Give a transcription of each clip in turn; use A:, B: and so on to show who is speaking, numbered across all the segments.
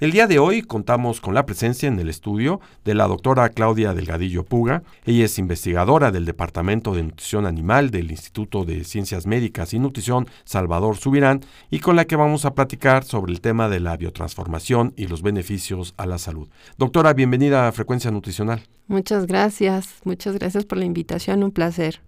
A: El día de hoy contamos con la presencia en el estudio de la doctora Claudia Delgadillo Puga. Ella es investigadora del Departamento de Nutrición Animal del Instituto de Ciencias Médicas y Nutrición Salvador Subirán y con la que vamos a platicar sobre el tema de la biotransformación y los beneficios a la salud. Doctora, bienvenida a Frecuencia Nutricional.
B: Muchas gracias, muchas gracias por la invitación, un placer.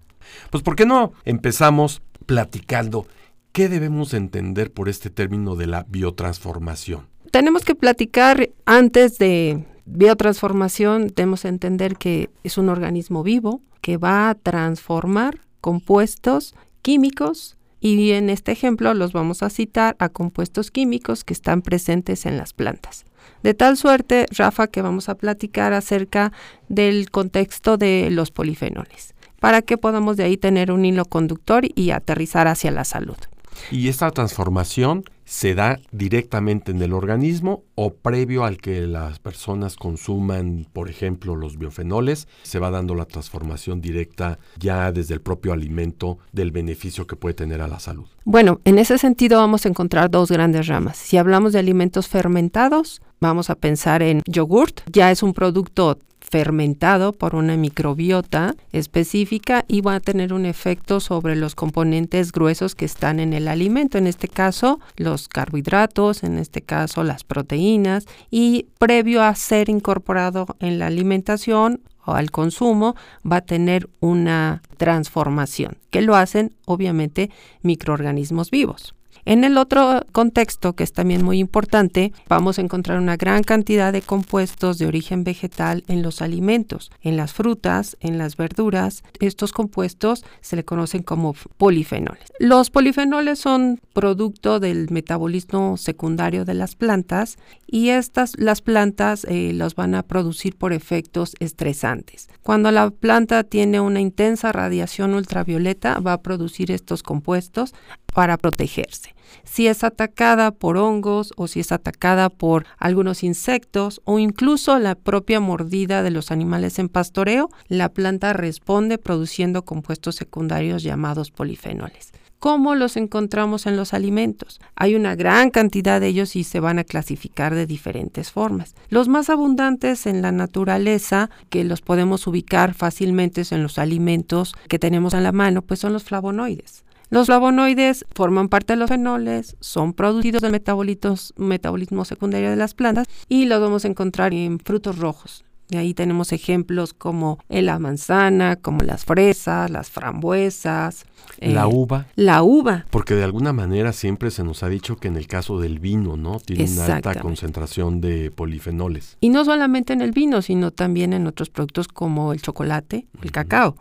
A: Pues ¿por qué no empezamos platicando qué debemos entender por este término de la biotransformación?
B: Tenemos que platicar antes de biotransformación, debemos entender que es un organismo vivo que va a transformar compuestos químicos y en este ejemplo los vamos a citar a compuestos químicos que están presentes en las plantas. De tal suerte, Rafa, que vamos a platicar acerca del contexto de los polifenoles, para que podamos de ahí tener un hilo conductor y aterrizar hacia la salud.
A: Y esta transformación se da directamente en el organismo o previo al que las personas consuman, por ejemplo, los biofenoles, se va dando la transformación directa ya desde el propio alimento del beneficio que puede tener a la salud.
B: Bueno, en ese sentido vamos a encontrar dos grandes ramas. Si hablamos de alimentos fermentados, vamos a pensar en yogurt, ya es un producto fermentado por una microbiota específica y va a tener un efecto sobre los componentes gruesos que están en el alimento, en este caso los carbohidratos, en este caso las proteínas y previo a ser incorporado en la alimentación o al consumo va a tener una transformación que lo hacen obviamente microorganismos vivos. En el otro contexto, que es también muy importante, vamos a encontrar una gran cantidad de compuestos de origen vegetal en los alimentos, en las frutas, en las verduras. Estos compuestos se le conocen como polifenoles. Los polifenoles son producto del metabolismo secundario de las plantas y estas, las plantas eh, los van a producir por efectos estresantes. Cuando la planta tiene una intensa radiación ultravioleta, va a producir estos compuestos para protegerse. Si es atacada por hongos o si es atacada por algunos insectos o incluso la propia mordida de los animales en pastoreo, la planta responde produciendo compuestos secundarios llamados polifenoles. ¿Cómo los encontramos en los alimentos? Hay una gran cantidad de ellos y se van a clasificar de diferentes formas. Los más abundantes en la naturaleza, que los podemos ubicar fácilmente en los alimentos que tenemos a la mano, pues son los flavonoides. Los flavonoides forman parte de los fenoles, son producidos del metabolismo secundario de las plantas y los vamos a encontrar en frutos rojos. Y ahí tenemos ejemplos como la manzana, como las fresas, las frambuesas.
A: La eh, uva.
B: La uva.
A: Porque de alguna manera siempre se nos ha dicho que en el caso del vino, ¿no? Tiene una alta concentración de polifenoles.
B: Y no solamente en el vino, sino también en otros productos como el chocolate, el cacao.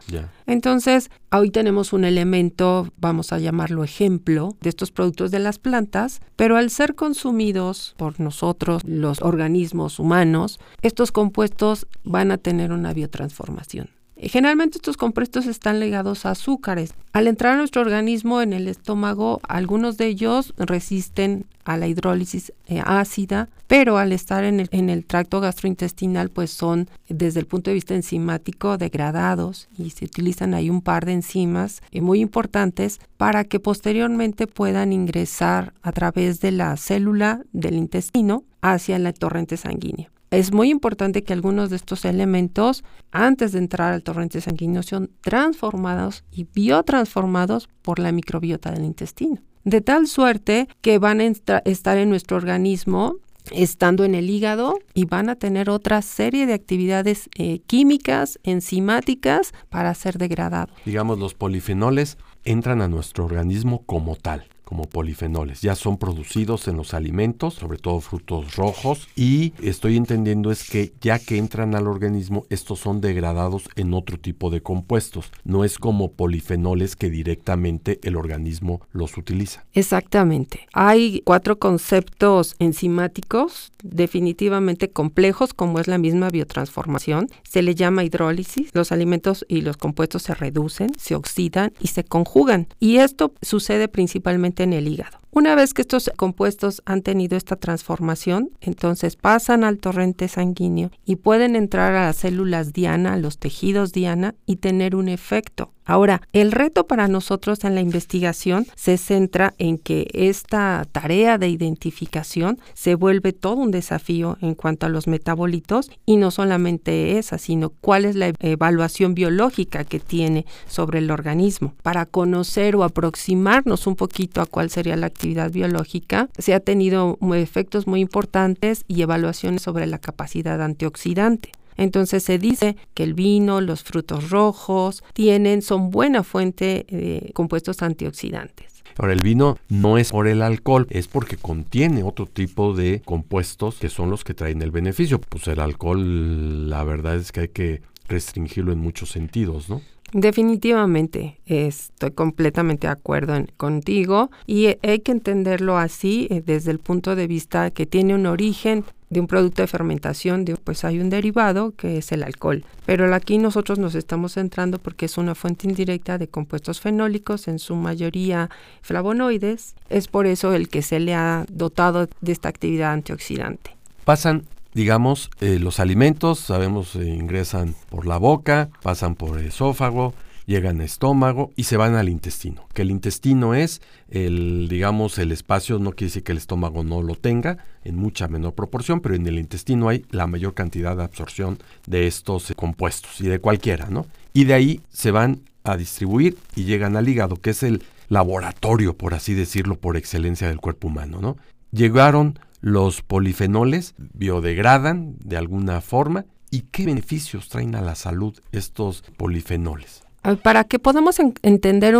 B: Entonces, hoy tenemos un elemento, vamos a llamarlo ejemplo, de estos productos de las plantas, pero al ser consumidos por nosotros, los organismos humanos, estos compuestos van a tener una biotransformación. Generalmente estos compuestos están ligados a azúcares. Al entrar a nuestro organismo en el estómago, algunos de ellos resisten a la hidrólisis eh, ácida, pero al estar en el, tracto gastrointestinal, pues son desde el punto de vista enzimático degradados y se utilizan ahí un par de enzimas eh, muy importantes para que posteriormente puedan ingresar a través de la célula del intestino hacia la torrente sanguínea. Es muy importante que algunos de estos elementos, antes de entrar al torrente sanguíneo, sean transformados y biotransformados por la microbiota del intestino. De tal suerte que van a estar en nuestro organismo estando en el hígado y van a tener otra serie de actividades eh, químicas, enzimáticas para ser degradados.
A: Digamos, los polifenoles entran a nuestro organismo como tal como polifenoles. Ya son producidos en los alimentos, sobre todo frutos rojos, y estoy entendiendo es que ya que entran al organismo, estos son degradados en otro tipo de compuestos. No es como polifenoles que directamente el organismo los utiliza.
B: Exactamente. Hay cuatro conceptos enzimáticos definitivamente complejos, como es la misma biotransformación. Se le llama hidrólisis. Los alimentos y los compuestos se reducen, se oxidan y se conjugan. Y esto sucede principalmente en el hígado. Una vez que estos compuestos han tenido esta transformación, entonces pasan al torrente sanguíneo y pueden entrar a las células diana, a los tejidos diana y tener un efecto. Ahora, el reto para nosotros en la investigación se centra en que esta tarea de identificación se vuelve todo un desafío en cuanto a los metabolitos y no solamente esa, sino cuál es la evaluación biológica que tiene sobre el organismo. Para conocer o aproximarnos un poquito a cuál sería la actividad biológica, se ha tenido efectos muy importantes y evaluaciones sobre la capacidad antioxidante. Entonces se dice que el vino, los frutos rojos tienen, son buena fuente de compuestos antioxidantes.
A: Ahora, el vino no es por el alcohol, es porque contiene otro tipo de compuestos que son los que traen el beneficio. Pues el alcohol, la verdad es que hay que restringirlo en muchos sentidos, ¿no?
B: Definitivamente, estoy completamente de acuerdo contigo y hay que entenderlo así eh, desde el punto de vista que tiene un origen de un producto de fermentación, pues hay un derivado que es el alcohol. Pero aquí nosotros nos estamos centrando porque es una fuente indirecta de compuestos fenólicos, en su mayoría flavonoides. Es por eso el que se le ha dotado de esta actividad antioxidante.
A: Pasan digamos, eh, los alimentos, sabemos, eh, ingresan por la boca, pasan por el esófago, llegan al estómago y se van al intestino. Que el intestino es el, digamos, el espacio, no quiere decir que el estómago no lo tenga, en mucha menor proporción, pero en el intestino hay la mayor cantidad de absorción de estos eh, compuestos y de cualquiera, ¿no? Y de ahí se van a distribuir y llegan al hígado, que es el laboratorio, por así decirlo, por excelencia del cuerpo humano, ¿no? Llegaron los polifenoles biodegradan de alguna forma y qué beneficios traen a la salud estos polifenoles.
B: Para que podamos entender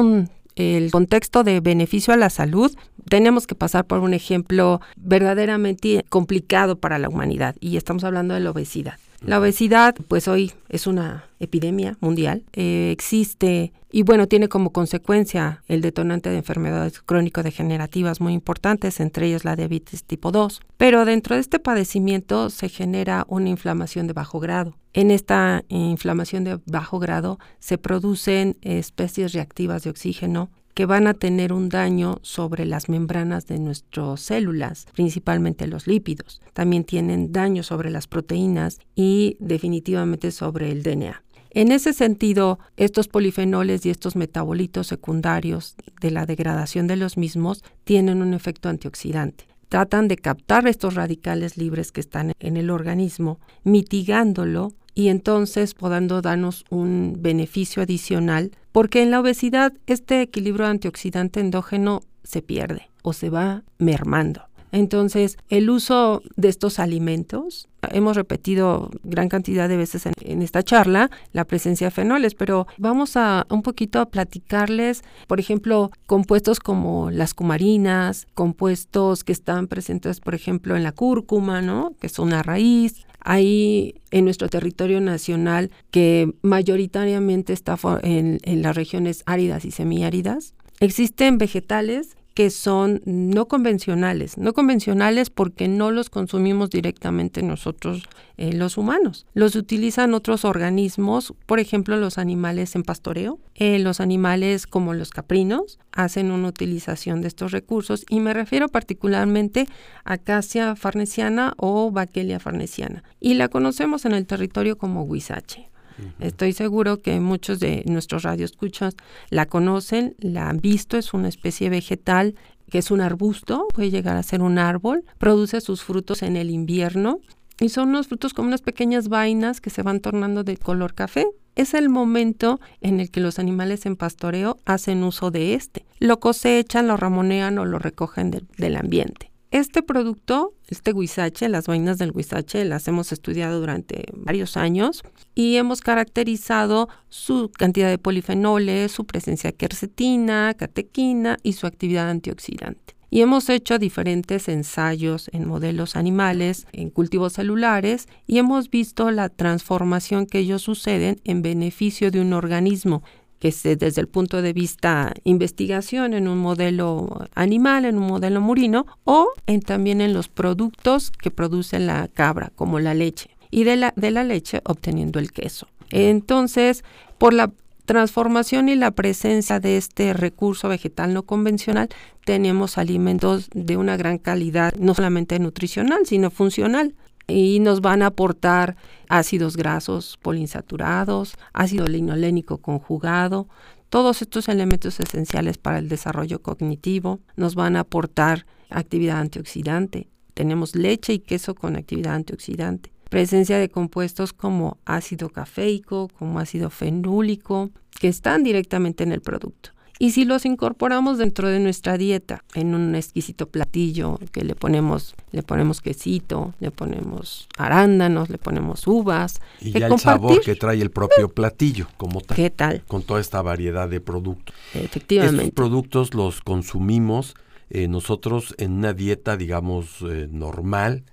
B: el contexto de beneficio a la salud, tenemos que pasar por un ejemplo verdaderamente complicado para la humanidad y estamos hablando de la obesidad. La obesidad, pues hoy es una epidemia mundial, eh, existe y bueno, tiene como consecuencia el detonante de enfermedades crónico-degenerativas muy importantes, entre ellas la diabetes tipo 2. Pero dentro de este padecimiento se genera una inflamación de bajo grado. En esta inflamación de bajo grado se producen especies reactivas de oxígeno que van a tener un daño sobre las membranas de nuestras células, principalmente los lípidos. También tienen daño sobre las proteínas y definitivamente sobre el DNA. En ese sentido, estos polifenoles y estos metabolitos secundarios de la degradación de los mismos tienen un efecto antioxidante. Tratan de captar estos radicales libres que están en el organismo, mitigándolo y entonces podando darnos un beneficio adicional, porque en la obesidad este equilibrio antioxidante endógeno se pierde o se va mermando. Entonces, el uso de estos alimentos, hemos repetido gran cantidad de veces en, esta charla la presencia de fenoles, pero vamos a un poquito a platicarles, por ejemplo, compuestos como las cumarinas, compuestos que están presentes, por ejemplo, en la cúrcuma, ¿no? Que es una raíz, hay en nuestro territorio nacional que mayoritariamente está en, en, las regiones áridas y semiáridas. Existen vegetales que son no convencionales, no convencionales porque no los consumimos directamente nosotros eh, los humanos. Los utilizan otros organismos, por ejemplo los animales en pastoreo, eh, los animales como los caprinos hacen una utilización de estos recursos y me refiero particularmente a Acacia farnesiana o Bakelia farnesiana y la conocemos en el territorio como huizache. Estoy seguro que muchos de nuestros radioescuchas la conocen, la han visto, es una especie vegetal que es un arbusto, puede llegar a ser un árbol, produce sus frutos en el invierno y son unos frutos como unas pequeñas vainas que se van tornando de color café. Es el momento en el que los animales en pastoreo hacen uso de este. Lo cosechan, lo ramonean o lo recogen del ambiente. Este producto, este guisache, las vainas del guisache, las hemos estudiado durante varios años y hemos caracterizado su cantidad de polifenoles, su presencia de quercetina, catequina y su actividad antioxidante. Y hemos hecho diferentes ensayos en modelos animales, en cultivos celulares, y hemos visto la transformación que ellos suceden en beneficio de un organismo que es desde el punto de vista investigación en un modelo animal, en un modelo murino, o en, también en los productos que produce la cabra, como la leche, y de la, de la leche obteniendo el queso. Entonces, por la transformación y la presencia de este recurso vegetal no convencional, tenemos alimentos de una gran calidad, no solamente nutricional, sino funcional. Y nos van a aportar ácidos grasos poliinsaturados, ácido linolénico conjugado, todos estos elementos esenciales para el desarrollo cognitivo. Nos van a aportar actividad antioxidante. Tenemos leche y queso con actividad antioxidante presencia de compuestos como ácido cafeico, como ácido fenúlico, que están directamente en el producto. Y si los incorporamos dentro de nuestra dieta, en un exquisito platillo que le ponemos, le ponemos quesito, le ponemos arándanos, le ponemos uvas.
A: Y ya el sabor que trae el propio platillo, como tal.
B: ¿Qué tal?
A: Con toda esta variedad de productos.
B: Efectivamente.
A: Estos productos los consumimos eh, nosotros en una dieta, digamos, eh, normal,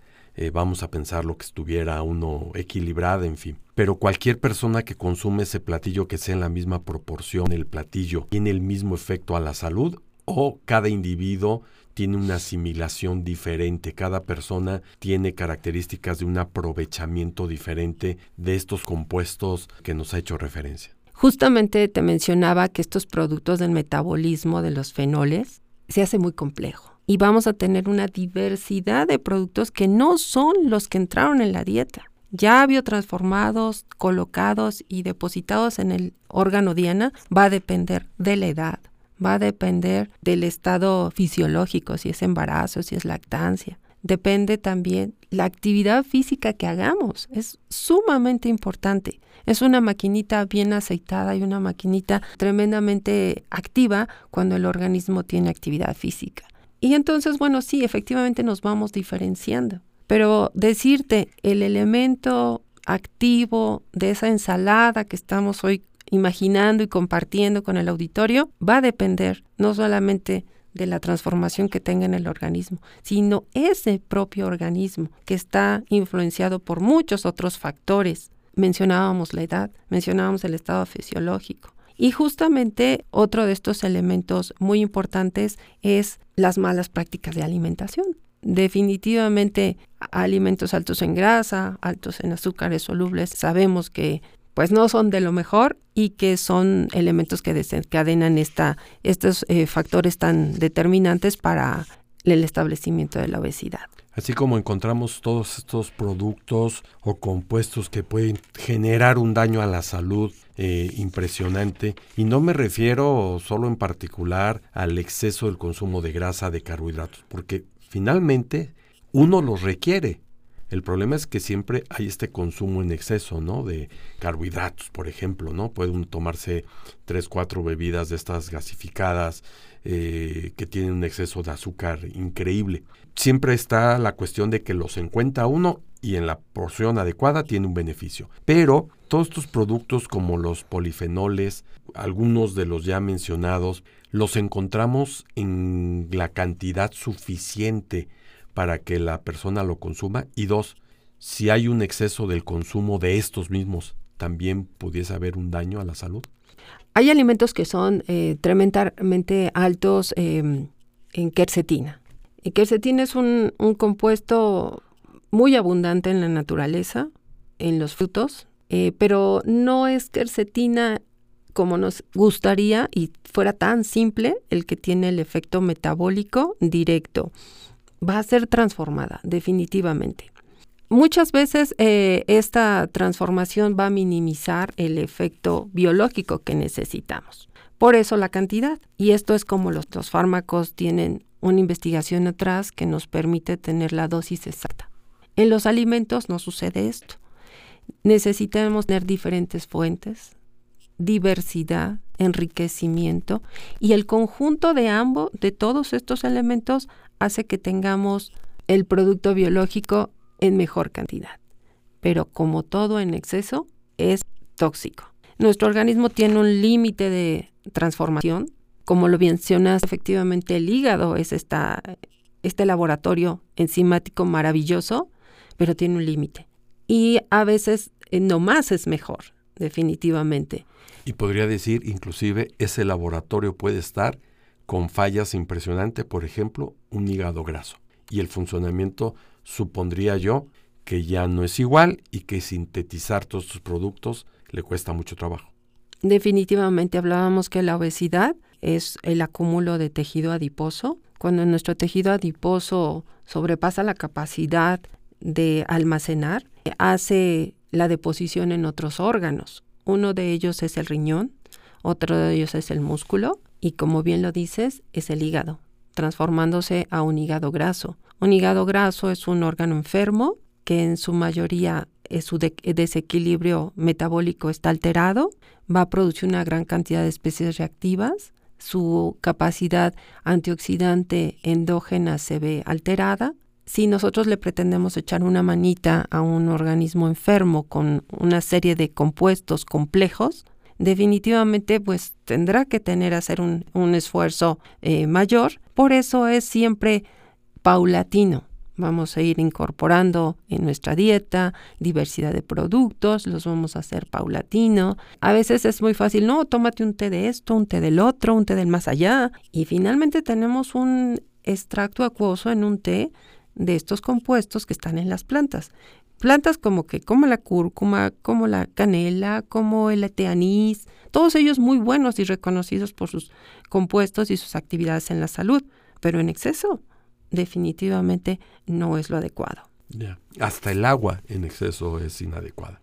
A: eh, vamos a pensar lo que estuviera uno equilibrado, en fin. Pero cualquier persona que consume ese platillo que sea en la misma proporción, el platillo tiene el mismo efecto a la salud o cada individuo tiene una asimilación diferente, cada persona tiene características de un aprovechamiento diferente de estos compuestos que nos ha hecho referencia.
B: Justamente te mencionaba que estos productos del metabolismo de los fenoles se hace muy complejo y vamos a tener una diversidad de productos que no son los que entraron en la dieta. Ya biotransformados, colocados y depositados en el órgano diana va a depender de la edad, va a depender del estado fisiológico, si es embarazo, si es lactancia. Depende también la actividad física que hagamos. Es sumamente importante. Es una maquinita bien aceitada y una maquinita tremendamente activa cuando el organismo tiene actividad física. Y entonces, bueno, sí, efectivamente nos vamos diferenciando. Pero decirte el elemento activo de esa ensalada que estamos hoy imaginando y compartiendo con el auditorio va a depender no solamente de la transformación que tenga en el organismo, sino ese propio organismo que está influenciado por muchos otros factores. Mencionábamos la edad, mencionábamos el estado fisiológico, y justamente otro de estos elementos muy importantes es las malas prácticas de alimentación. Definitivamente alimentos altos en grasa, altos en azúcares solubles, sabemos que pues no son de lo mejor y que son elementos que desencadenan esta, estos eh, factores tan determinantes para el establecimiento de la obesidad.
A: Así como encontramos todos estos productos o compuestos que pueden generar un daño a la salud eh, impresionante, y no me refiero solo en particular al exceso del consumo de grasa, de carbohidratos, porque finalmente uno los requiere. El problema es que siempre hay este consumo en exceso, ¿no? De carbohidratos, por ejemplo, ¿no? Pueden tomarse tres, cuatro bebidas de estas gasificadas eh, que tienen un exceso de azúcar increíble. Siempre está la cuestión de que los encuentra uno y en la porción adecuada tiene un beneficio. Pero todos estos productos como los polifenoles, algunos de los ya mencionados, los encontramos en la cantidad suficiente para que la persona lo consuma. Y dos, si hay un exceso del consumo de estos mismos, también pudiese haber un daño a la salud.
B: Hay alimentos que son eh, tremendamente altos em, en quercetina. Y quercetina es un, compuesto muy abundante en la naturaleza, en los frutos, eh, pero no es quercetina como nos gustaría y fuera tan simple el que tiene el efecto metabólico directo. Va a ser transformada, definitivamente. Muchas veces eh, esta transformación va a minimizar el efecto biológico que necesitamos. Por eso la cantidad. Y esto es como los, fármacos tienen una investigación atrás que nos permite tener la dosis exacta. En los alimentos no sucede esto. Necesitamos tener diferentes fuentes, diversidad, enriquecimiento y el conjunto de ambos, de todos estos elementos, hace que tengamos el producto biológico en mejor cantidad. Pero como todo en exceso, es tóxico. Nuestro organismo tiene un límite de transformación. Como lo mencionas, efectivamente el hígado es esta, este laboratorio enzimático maravilloso, pero tiene un límite. Y a veces eh, no más es mejor, definitivamente.
A: Y podría decir, inclusive, ese laboratorio puede estar con fallas impresionantes, por ejemplo, un hígado graso. Y el funcionamiento, supondría yo, que ya no es igual y que sintetizar todos estos productos le cuesta mucho trabajo.
B: Definitivamente hablábamos que la obesidad es el acúmulo de tejido adiposo. Cuando nuestro tejido adiposo sobrepasa la capacidad de almacenar, hace la deposición en otros órganos. Uno de ellos es el riñón, otro de ellos es el músculo y como bien lo dices, es el hígado, transformándose a un hígado graso. Un hígado graso es un órgano enfermo que en su mayoría su desequilibrio metabólico está alterado, va a producir una gran cantidad de especies reactivas, su capacidad antioxidante endógena se ve alterada. Si nosotros le pretendemos echar una manita a un organismo enfermo con una serie de compuestos complejos, definitivamente pues tendrá que tener hacer un, esfuerzo eh, mayor. Por eso es siempre paulatino. Vamos a ir incorporando en nuestra dieta diversidad de productos, los vamos a hacer paulatino. A veces es muy fácil, no, tómate un té de esto, un té del otro, un té del más allá. Y finalmente tenemos un extracto acuoso en un té de estos compuestos que están en las plantas. Plantas como que, como la cúrcuma, como la canela, como el té anís, todos ellos muy buenos y reconocidos por sus compuestos y sus actividades en la salud, pero en exceso definitivamente no es lo adecuado.
A: Hasta el agua en exceso es inadecuada.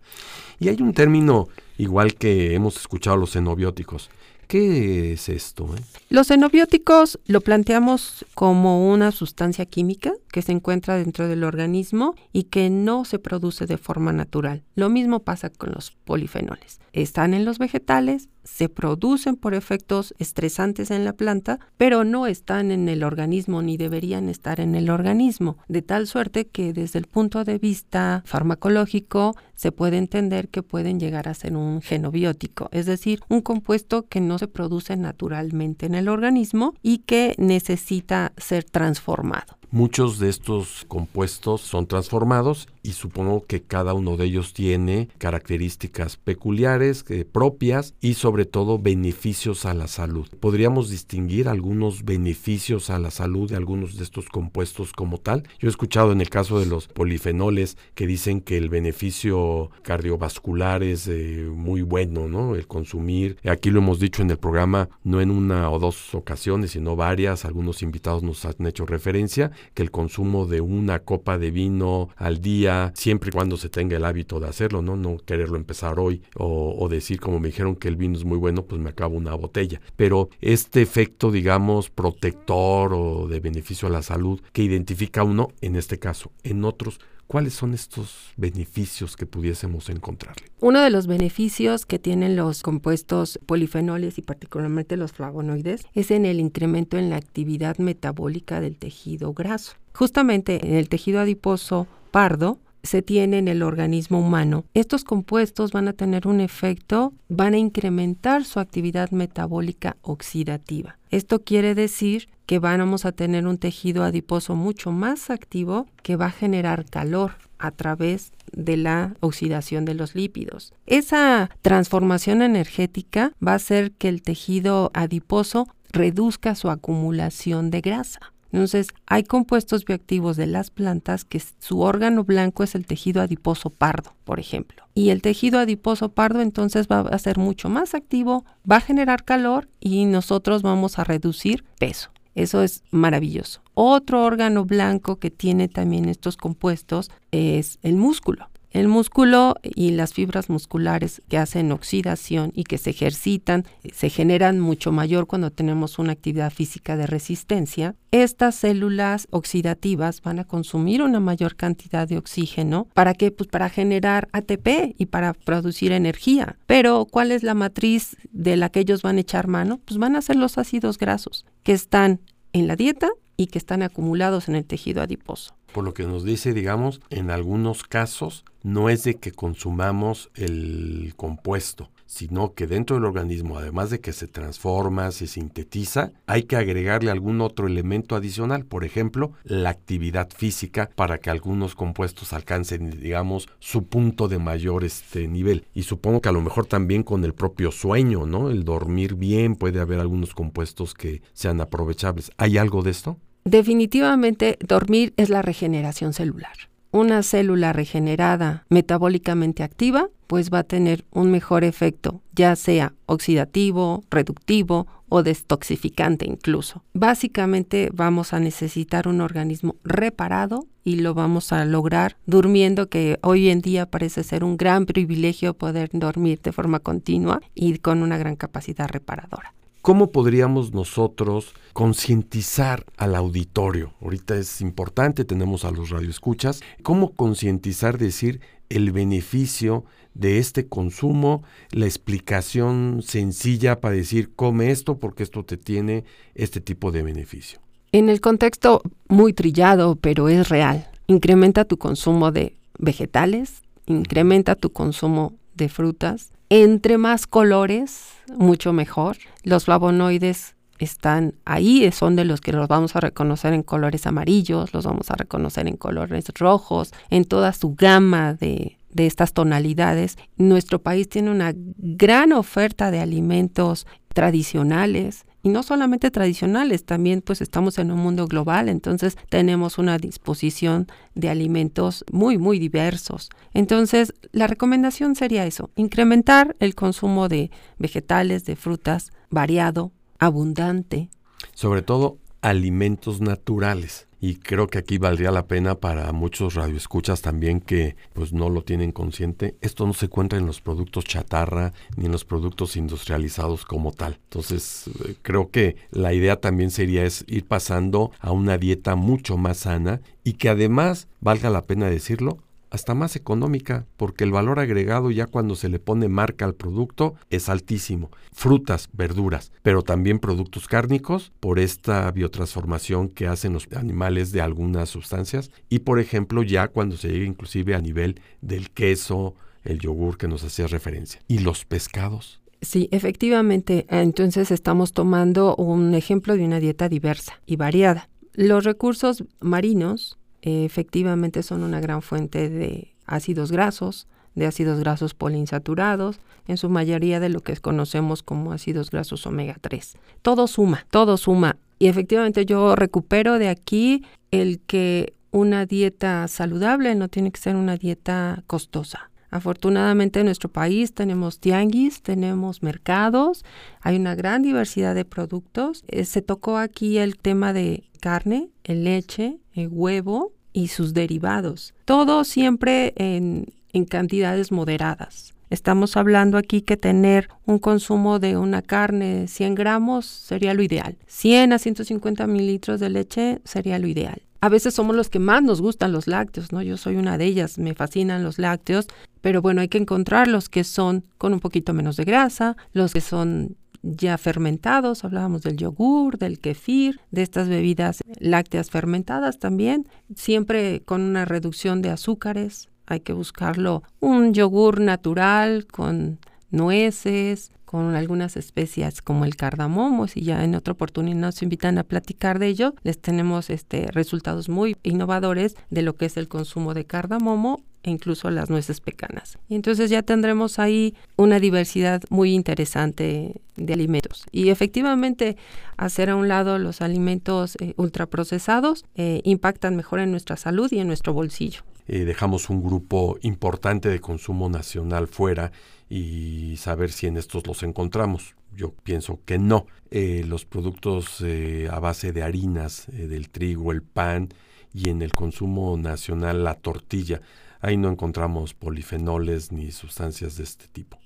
A: Y hay un término igual que hemos escuchado los xenobióticos, ¿Qué es esto? Eh?
B: Los xenobióticos lo planteamos como una sustancia química que se encuentra dentro del organismo y que no se produce de forma natural. Lo mismo pasa con los polifenoles. Están en los vegetales, se producen por efectos estresantes en la planta, pero no están en el organismo ni deberían estar en el organismo, de tal suerte que desde el punto de vista farmacológico se puede entender que pueden llegar a ser un genobiótico, es decir, un compuesto que no se produce naturalmente en el organismo y que necesita ser transformado.
A: Muchos de estos compuestos son transformados y supongo que cada uno de ellos tiene características peculiares, eh, propias y sobre todo beneficios a la salud. ¿Podríamos distinguir algunos beneficios a la salud de algunos de estos compuestos como tal? Yo he escuchado en el caso de los polifenoles que dicen que el beneficio cardiovascular es eh, muy bueno, ¿no? El consumir, aquí lo hemos dicho en el programa, no en una o dos ocasiones, sino varias, algunos invitados nos han hecho referencia, que el consumo de una copa de vino al día, siempre y cuando se tenga el hábito de hacerlo, ¿no? No quererlo empezar hoy o, decir, como me dijeron que el vino es muy bueno, pues me acabo una botella. Pero este efecto, digamos, protector o de beneficio a la salud que identifica uno, en este caso, en otros, ¿Cuáles son estos beneficios que pudiésemos encontrarle?
B: Uno de los beneficios que tienen los compuestos polifenoles y particularmente los flavonoides es en el incremento en la actividad metabólica del tejido graso. Justamente en el tejido adiposo pardo se tiene en el organismo humano, estos compuestos van a tener un efecto, van a incrementar su actividad metabólica oxidativa. Esto quiere decir que vamos a tener un tejido adiposo mucho más activo que va a generar calor a través de la oxidación de los lípidos. Esa transformación energética va a hacer que el tejido adiposo reduzca su acumulación de grasa. Entonces, hay compuestos bioactivos de las plantas que su órgano blanco es el tejido adiposo pardo, por ejemplo. Y el tejido adiposo pardo entonces va a ser mucho más activo, va a generar calor y nosotros vamos a reducir peso. Eso es maravilloso. Otro órgano blanco que tiene también estos compuestos es el músculo. El músculo y las fibras musculares que hacen oxidación y que se ejercitan se generan mucho mayor cuando tenemos una actividad física de resistencia. Estas células oxidativas van a consumir una mayor cantidad de oxígeno para que pues para generar ATP y para producir energía. Pero ¿cuál es la matriz de la que ellos van a echar mano? Pues van a ser los ácidos grasos que están en la dieta y que están acumulados en el tejido adiposo.
A: Por lo que nos dice, digamos, en algunos casos no es de que consumamos el compuesto, sino que dentro del organismo, además de que se transforma, se sintetiza, hay que agregarle algún otro elemento adicional, por ejemplo, la actividad física para que algunos compuestos alcancen, digamos, su punto de mayor este nivel. Y supongo que a lo mejor también con el propio sueño, ¿no? El dormir bien, puede haber algunos compuestos que sean aprovechables. ¿Hay algo de esto?
B: Definitivamente, dormir es la regeneración celular. Una célula regenerada, metabólicamente activa, pues va a tener un mejor efecto, ya sea oxidativo, reductivo o destoxificante incluso. Básicamente vamos a necesitar un organismo reparado y lo vamos a lograr durmiendo, que hoy en día parece ser un gran privilegio poder dormir de forma continua y con una gran capacidad reparadora.
A: ¿Cómo podríamos nosotros concientizar al auditorio? Ahorita es importante, tenemos a los radioescuchas. ¿Cómo concientizar, decir, el beneficio de este consumo, la explicación sencilla para decir, come esto porque esto te tiene este tipo de beneficio?
B: En el contexto muy trillado, pero es real, incrementa tu consumo de vegetales, incrementa tu consumo de frutas, entre más colores, mucho mejor. Los flavonoides están ahí, son de los que los vamos a reconocer en colores amarillos, los vamos a reconocer en colores rojos, en toda su gama de, de estas tonalidades. Nuestro país tiene una gran oferta de alimentos tradicionales y no solamente tradicionales, también pues estamos en un mundo global, entonces tenemos una disposición de alimentos muy, muy diversos. Entonces, la recomendación sería eso, incrementar el consumo de vegetales, de frutas, variado, abundante.
A: Sobre todo alimentos naturales. Y creo que aquí valdría la pena para muchos radioescuchas también que pues no lo tienen consciente. Esto no se encuentra en los productos chatarra ni en los productos industrializados como tal. Entonces eh, creo que la idea también sería es ir pasando a una dieta mucho más sana y que además, valga la pena decirlo, hasta más económica, porque el valor agregado ya cuando se le pone marca al producto es altísimo. Frutas, verduras, pero también productos cárnicos por esta biotransformación que hacen los animales de algunas sustancias y por ejemplo ya cuando se llega inclusive a nivel del queso, el yogur que nos hacía referencia. ¿Y los pescados?
B: Sí, efectivamente. Entonces estamos tomando un ejemplo de una dieta diversa y variada. Los recursos marinos efectivamente son una gran fuente de ácidos grasos, de ácidos grasos poliinsaturados, en su mayoría de lo que conocemos como ácidos grasos omega 3. Todo suma, todo suma. Y efectivamente yo recupero de aquí el que una dieta saludable no tiene que ser una dieta costosa. Afortunadamente en nuestro país tenemos tianguis, tenemos mercados, hay una gran diversidad de productos. Eh, se tocó aquí el tema de carne, el leche, el huevo, y sus derivados. Todo siempre en, en cantidades moderadas. Estamos hablando aquí que tener un consumo de una carne de 100 gramos sería lo ideal. 100 a 150 mililitros de leche sería lo ideal. A veces somos los que más nos gustan los lácteos, ¿no? Yo soy una de ellas, me fascinan los lácteos, pero bueno, hay que encontrar los que son con un poquito menos de grasa, los que son ya fermentados, hablábamos del yogur, del kefir, de estas bebidas lácteas fermentadas también, siempre con una reducción de azúcares. Hay que buscarlo un yogur natural con nueces, con algunas especias como el cardamomo, si ya en otra oportunidad nos invitan a platicar de ello, les tenemos este resultados muy innovadores de lo que es el consumo de cardamomo e incluso las nueces pecanas. Y entonces ya tendremos ahí una diversidad muy interesante de alimentos. Y efectivamente, hacer a un lado los alimentos eh, ultraprocesados eh, impactan mejor en nuestra salud y en nuestro bolsillo.
A: Eh, dejamos un grupo importante de consumo nacional fuera y saber si en estos los encontramos. Yo pienso que no. los productos a base de harinas, del trigo, el pan y en el consumo nacional la tortilla ahí no encontramos polifenoles ni sustancias de este tipo.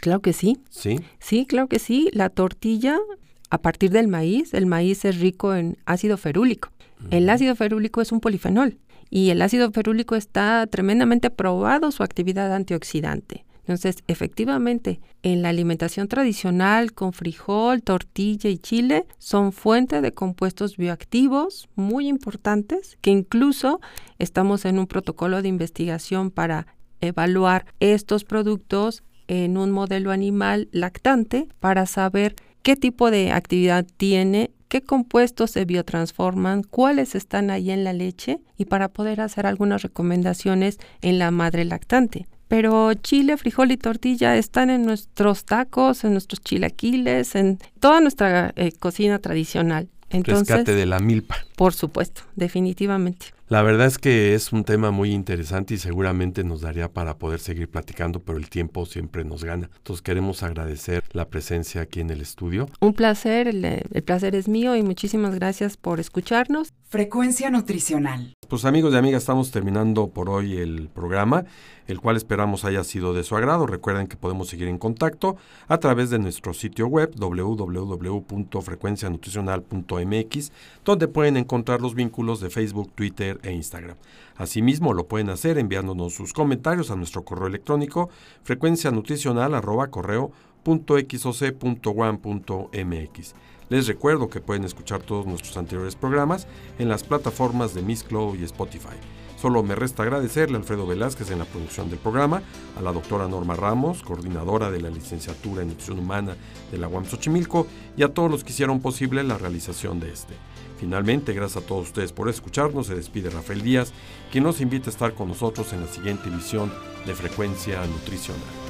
B: Claro que sí.
A: ¿Sí?
B: Sí, claro que sí. La tortilla, a partir del maíz, el maíz es rico en ácido ferúlico. El ácido ferúlico es un polifenol y el ácido ferúlico está tremendamente probado su actividad antioxidante. Entonces, efectivamente, en la alimentación tradicional con frijol, tortilla y chile son fuente de compuestos bioactivos muy importantes que incluso estamos en un protocolo de investigación para evaluar estos productos en un modelo animal lactante para saber qué tipo de actividad tiene, qué compuestos se biotransforman, cuáles están ahí en la leche y para poder hacer algunas recomendaciones en la madre lactante. Pero chile, frijol y tortilla están en nuestros tacos, en nuestros chilaquiles, en toda nuestra eh, cocina tradicional.
A: Entonces, Rescate de la milpa.
B: Por supuesto, definitivamente.
A: La verdad es que es un tema muy interesante y seguramente nos daría para poder seguir platicando, pero el tiempo siempre nos gana. Entonces queremos agradecer la presencia aquí en el estudio.
B: Un placer, el, el placer es mío y muchísimas gracias por escucharnos.
C: Frecuencia nutricional.
A: Pues amigos y amigas, estamos terminando por hoy el programa, el cual esperamos haya sido de su agrado. Recuerden que podemos seguir en contacto a través de nuestro sitio web www.frecuencianutricional.mx, donde pueden encontrar los vínculos de Facebook, Twitter e Instagram. Asimismo, lo pueden hacer enviándonos sus comentarios a nuestro correo electrónico frecuencianutricional.correo.xoc.1.mx. Les recuerdo que pueden escuchar todos nuestros anteriores programas en las plataformas de Miss Cloud y Spotify. Solo me resta agradecerle a Alfredo Velázquez en la producción del programa, a la doctora Norma Ramos, coordinadora de la licenciatura en Nutrición Humana de la UAM Xochimilco, y a todos los que hicieron posible la realización de este. Finalmente, gracias a todos ustedes por escucharnos, se despide Rafael Díaz, quien nos invita a estar con nosotros en la siguiente emisión de Frecuencia Nutricional.